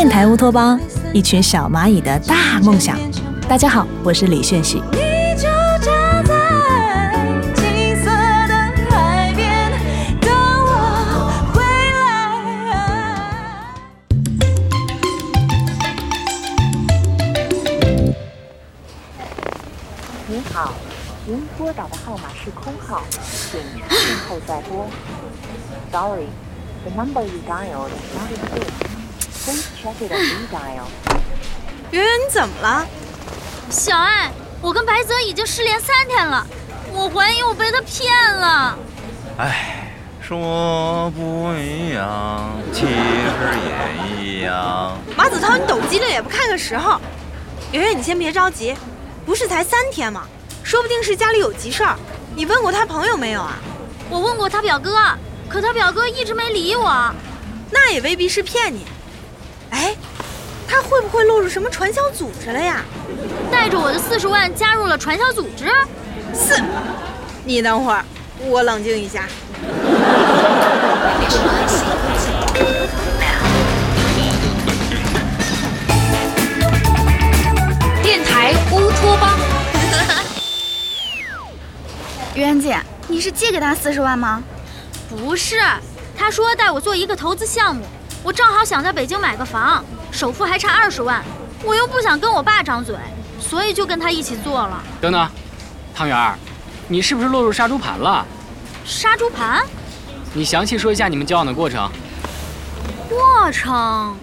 电台乌托邦，一群小蚂蚁的大梦想。大家好，我是李炫喜。您好，您拨打的号码是空号，请稍后再拨。Sorry, the number you dialed is not in use. 圆圆，你怎么了？小爱，我跟白泽已经失联三天了，我怀疑我被他骗了。哎，说不一样，其实也一样。马子涛，你抖机灵也不看看时候。圆圆，你先别着急，不是才三天吗？说不定是家里有急事儿。你问过他朋友没有啊？我问过他表哥，可他表哥一直没理我。那也未必是骗你。哎，他会不会落入什么传销组织了呀？带着我的四十万加入了传销组织？四，你等会儿，我冷静一下。电台乌托邦。圆圆姐，你是借给他四十万吗？不是，他说带我做一个投资项目，我正好想在北京买个房，首付还差二十万，我又不想跟我爸张嘴，所以就跟他一起做了。等等，汤圆儿，你是不是落入杀猪盘了？杀猪盘？你详细说一下你们交往的过程。过程，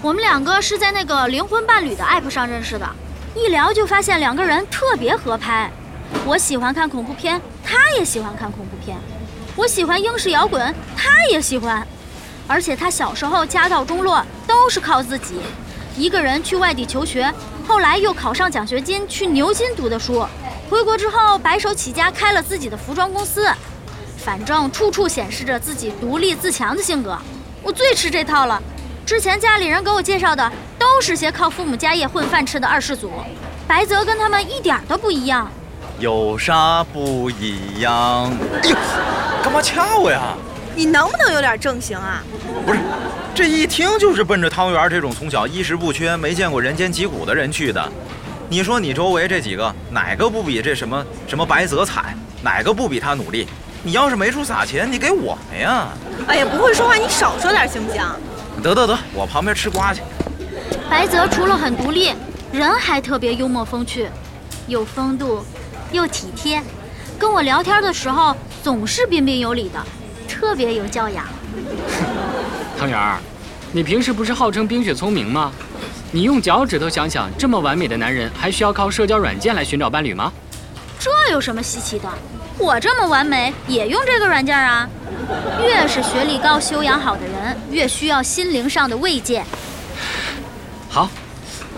我们两个是在那个灵魂伴侣的 app 上认识的，一聊就发现两个人特别合拍。我喜欢看恐怖片，他也喜欢看恐怖片；我喜欢英式摇滚，他也喜欢。而且他小时候家道中落，都是靠自己，一个人去外地求学，后来又考上奖学金去牛津读的书，回国之后白手起家开了自己的服装公司，反正处处显示着自己独立自强的性格。我最吃这套了，之前家里人给我介绍的都是些靠父母家业混饭吃的二世祖，白泽跟他们一点都不一样。有啥不一样？哎呦，干嘛掐我呀？你能不能有点正形啊？不是，这一听就是奔着汤圆这种从小衣食不缺、没见过人间疾苦的人去的。你说你周围这几个哪个不比这什么什么白泽惨？哪个不比他努力？你要是没处撒钱，你给我们呀！哎呀，不会说话你少说点行不行？得得得，我旁边吃瓜去。白泽除了很独立，人还特别幽默风趣，有风度，又体贴，跟我聊天的时候总是彬彬有礼的，特别有教养。汤圆儿，你平时不是号称冰雪聪明吗？你用脚趾头想想，这么完美的男人还需要靠社交软件来寻找伴侣吗？这有什么稀奇的？我这么完美也用这个软件啊！越是学历高、修养好的人，越需要心灵上的慰藉。好，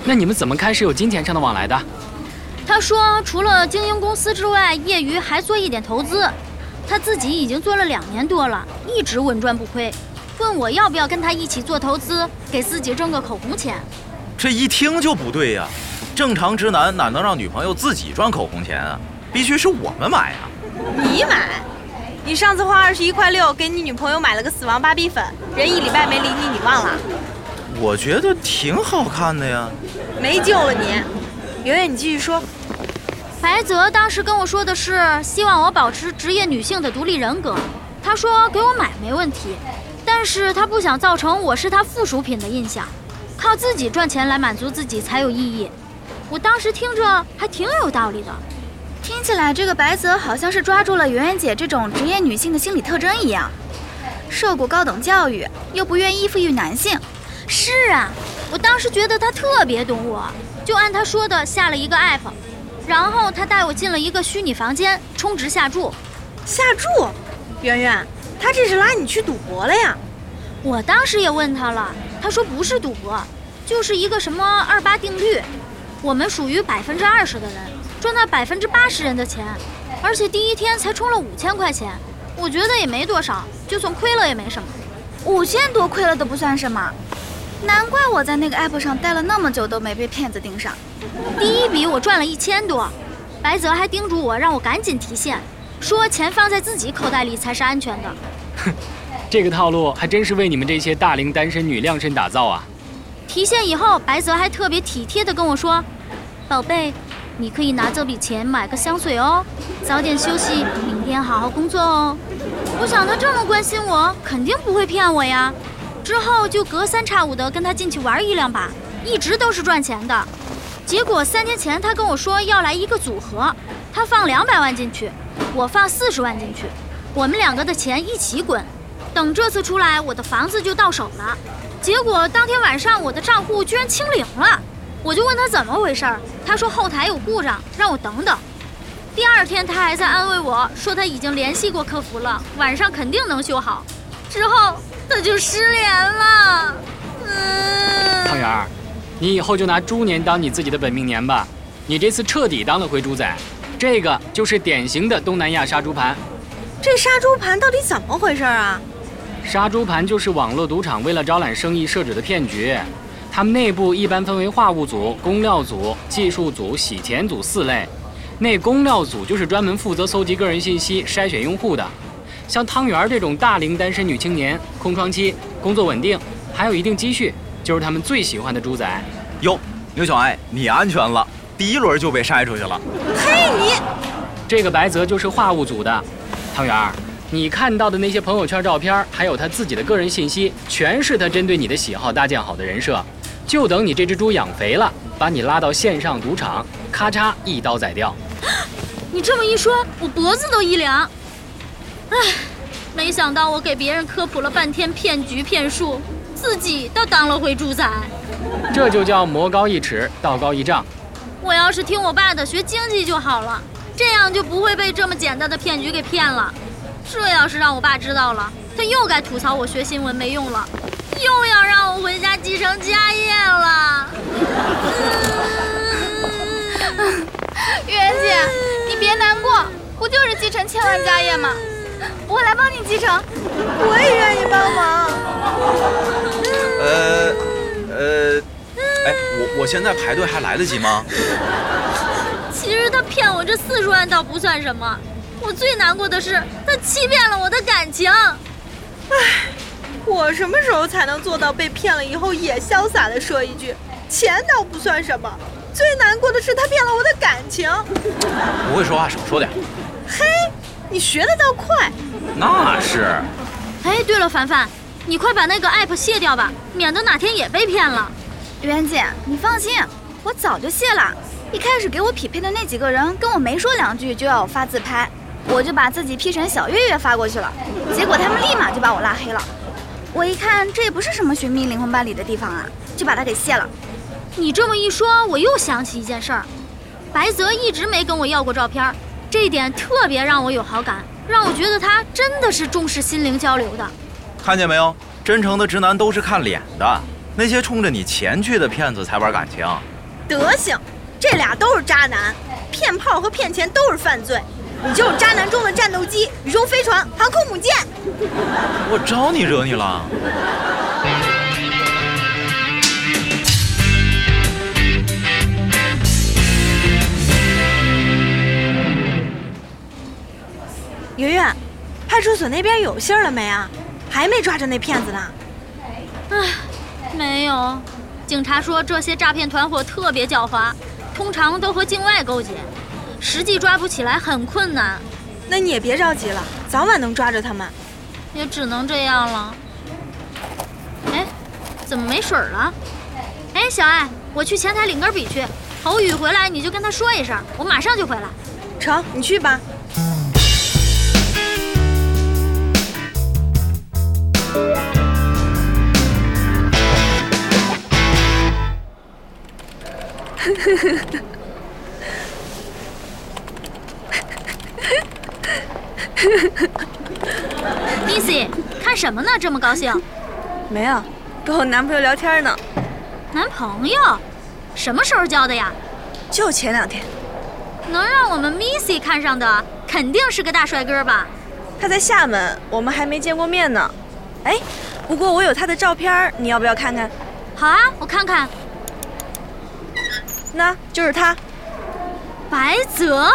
那你们怎么开始有金钱上的往来的？他说，除了经营公司之外，业余还做一点投资。他自己已经做了两年多了，一直稳赚不亏。问我要不要跟他一起做投资，给自己挣个口红钱。这一听就不对呀！正常直男哪能让女朋友自己赚口红钱啊？必须是我们买啊！你买？你上次花二十一块六给你女朋友买了个死亡芭比粉，人一礼拜没理你，你忘了？我觉得挺好看的呀。没救了你，圆圆，你继续说。白泽当时跟我说的是，希望我保持职业女性的独立人格。他说给我买没问题，但是他不想造成我是他附属品的印象，靠自己赚钱来满足自己才有意义。我当时听着还挺有道理的。听起来这个白泽好像是抓住了圆圆姐这种职业女性的心理特征一样，受过高等教育，又不愿依附于男性。是啊，我当时觉得他特别懂我，就按他说的下了一个 app，然后他带我进了一个虚拟房间，充值下注。下注？圆圆，他这是拉你去赌博了呀？我当时也问他了，他说不是赌博，就是一个什么二八定律，我们属于百分之二十的人赚到百分之八十人的钱，而且第一天才充了五千块钱，我觉得也没多少，就算亏了也没什么。五千多亏了都不算什么，难怪我在那个 app 上待了那么久都没被骗子盯上。第一笔我赚了一千多，白泽还叮嘱我让我赶紧提现，说钱放在自己口袋里才是安全的。哼，这个套路还真是为你们这些大龄单身女量身打造啊！提现以后，白泽还特别体贴地跟我说：“宝贝，你可以拿这笔钱买个香水哦，早点休息，明天好好工作哦。”我想他这么关心我，肯定不会骗我呀。之后就隔三差五的跟他进去玩一两把，一直都是赚钱的。结果三天前他跟我说要来一个组合，他放两百万进去，我放四十万进去，我们两个的钱一起滚。等这次出来，我的房子就到手了。结果当天晚上我的账户居然清零了，我就问他怎么回事儿，他说后台有故障，让我等等。第二天他还在安慰我说他已经联系过客服了，晚上肯定能修好。之后他就失联了。嗯，汤圆儿，你以后就拿猪年当你自己的本命年吧。你这次彻底当了回猪仔，这个就是典型的东南亚杀猪盘。这杀猪盘到底怎么回事啊？杀猪盘就是网络赌场为了招揽生意设置的骗局。他们内部一般分为话务组、工料组、技术组、洗钱组四类。那工料组就是专门负责搜集个人信息、筛选用户的。像汤圆儿这种大龄单身女青年，空窗期，工作稳定，还有一定积蓄，就是他们最喜欢的猪仔。哟，牛小爱，你安全了，第一轮就被筛出去了。嘿，你这个白泽就是话务组的，汤圆儿，你看到的那些朋友圈照片，还有他自己的个人信息，全是他针对你的喜好搭建好的人设，就等你这只猪养肥了，把你拉到线上赌场，咔嚓一刀宰掉。你这么一说，我脖子都一凉。唉，没想到我给别人科普了半天骗局骗术，自己倒当了回猪仔。这就叫魔高一尺，道高一丈。我要是听我爸的学经济就好了，这样就不会被这么简单的骗局给骗了。这要是让我爸知道了，他又该吐槽我学新闻没用了，又要让我回家继承家业了。媛姐，你别难过，不就是继承千万家业吗？我来帮你继承。我也愿意帮忙。呃，呃，哎，我我现在排队还来得及吗？其实他骗我这四十万倒不算什么，我最难过的是他欺骗了我的感情。我什么时候才能做到被骗了以后也潇洒的说一句，钱倒不算什么，最难过的是他骗了我的感情。不会说话少说点。嘿，你学的倒快。那是。哎，对了，凡凡，你快把那个 app 卸掉吧，免得哪天也被骗了。媛姐，你放心，我早就卸了。一开始给我匹配的那几个人跟我没说两句就要我发自拍，我就把自己 P 成小月月发过去了，结果他们立马就把我拉黑了。我一看这也不是什么寻觅灵魂伴侣的地方啊，就把它给卸了。你这么一说，我又想起一件事儿，白泽一直没跟我要过照片，这一点特别让我有好感，让我觉得他真的是重视心灵交流的。看见没有？真诚的直男都是看脸的，那些冲着你钱去的骗子才玩感情。德行，这俩都是渣男，骗炮和骗钱都是犯罪。你就是渣男中的战斗机、宇宙飞船、航空母舰。我招你惹你了？圆圆，派出所那边有信儿了没啊？还没抓着那骗子呢。唉，没有。警察说这些诈骗团伙特别狡猾，通常都和境外勾结，实际抓不起来很困难，那你也别着急了，早晚能抓着他们。也只能这样了。哎，怎么没水了？哎，小艾，我去前台领根笔去。侯宇回来你就跟他说一声，我马上就回来。成，你去吧。Missy，看什么呢？这么高兴？没有，跟我男朋友聊天呢。男朋友？什么时候交的呀？就前两天。能让我们 Missy 看上的，肯定是个大帅哥吧？他在厦门，我们还没见过面呢。哎，不过我有他的照片，你要不要看看？好啊，我看看。那就是他，白泽。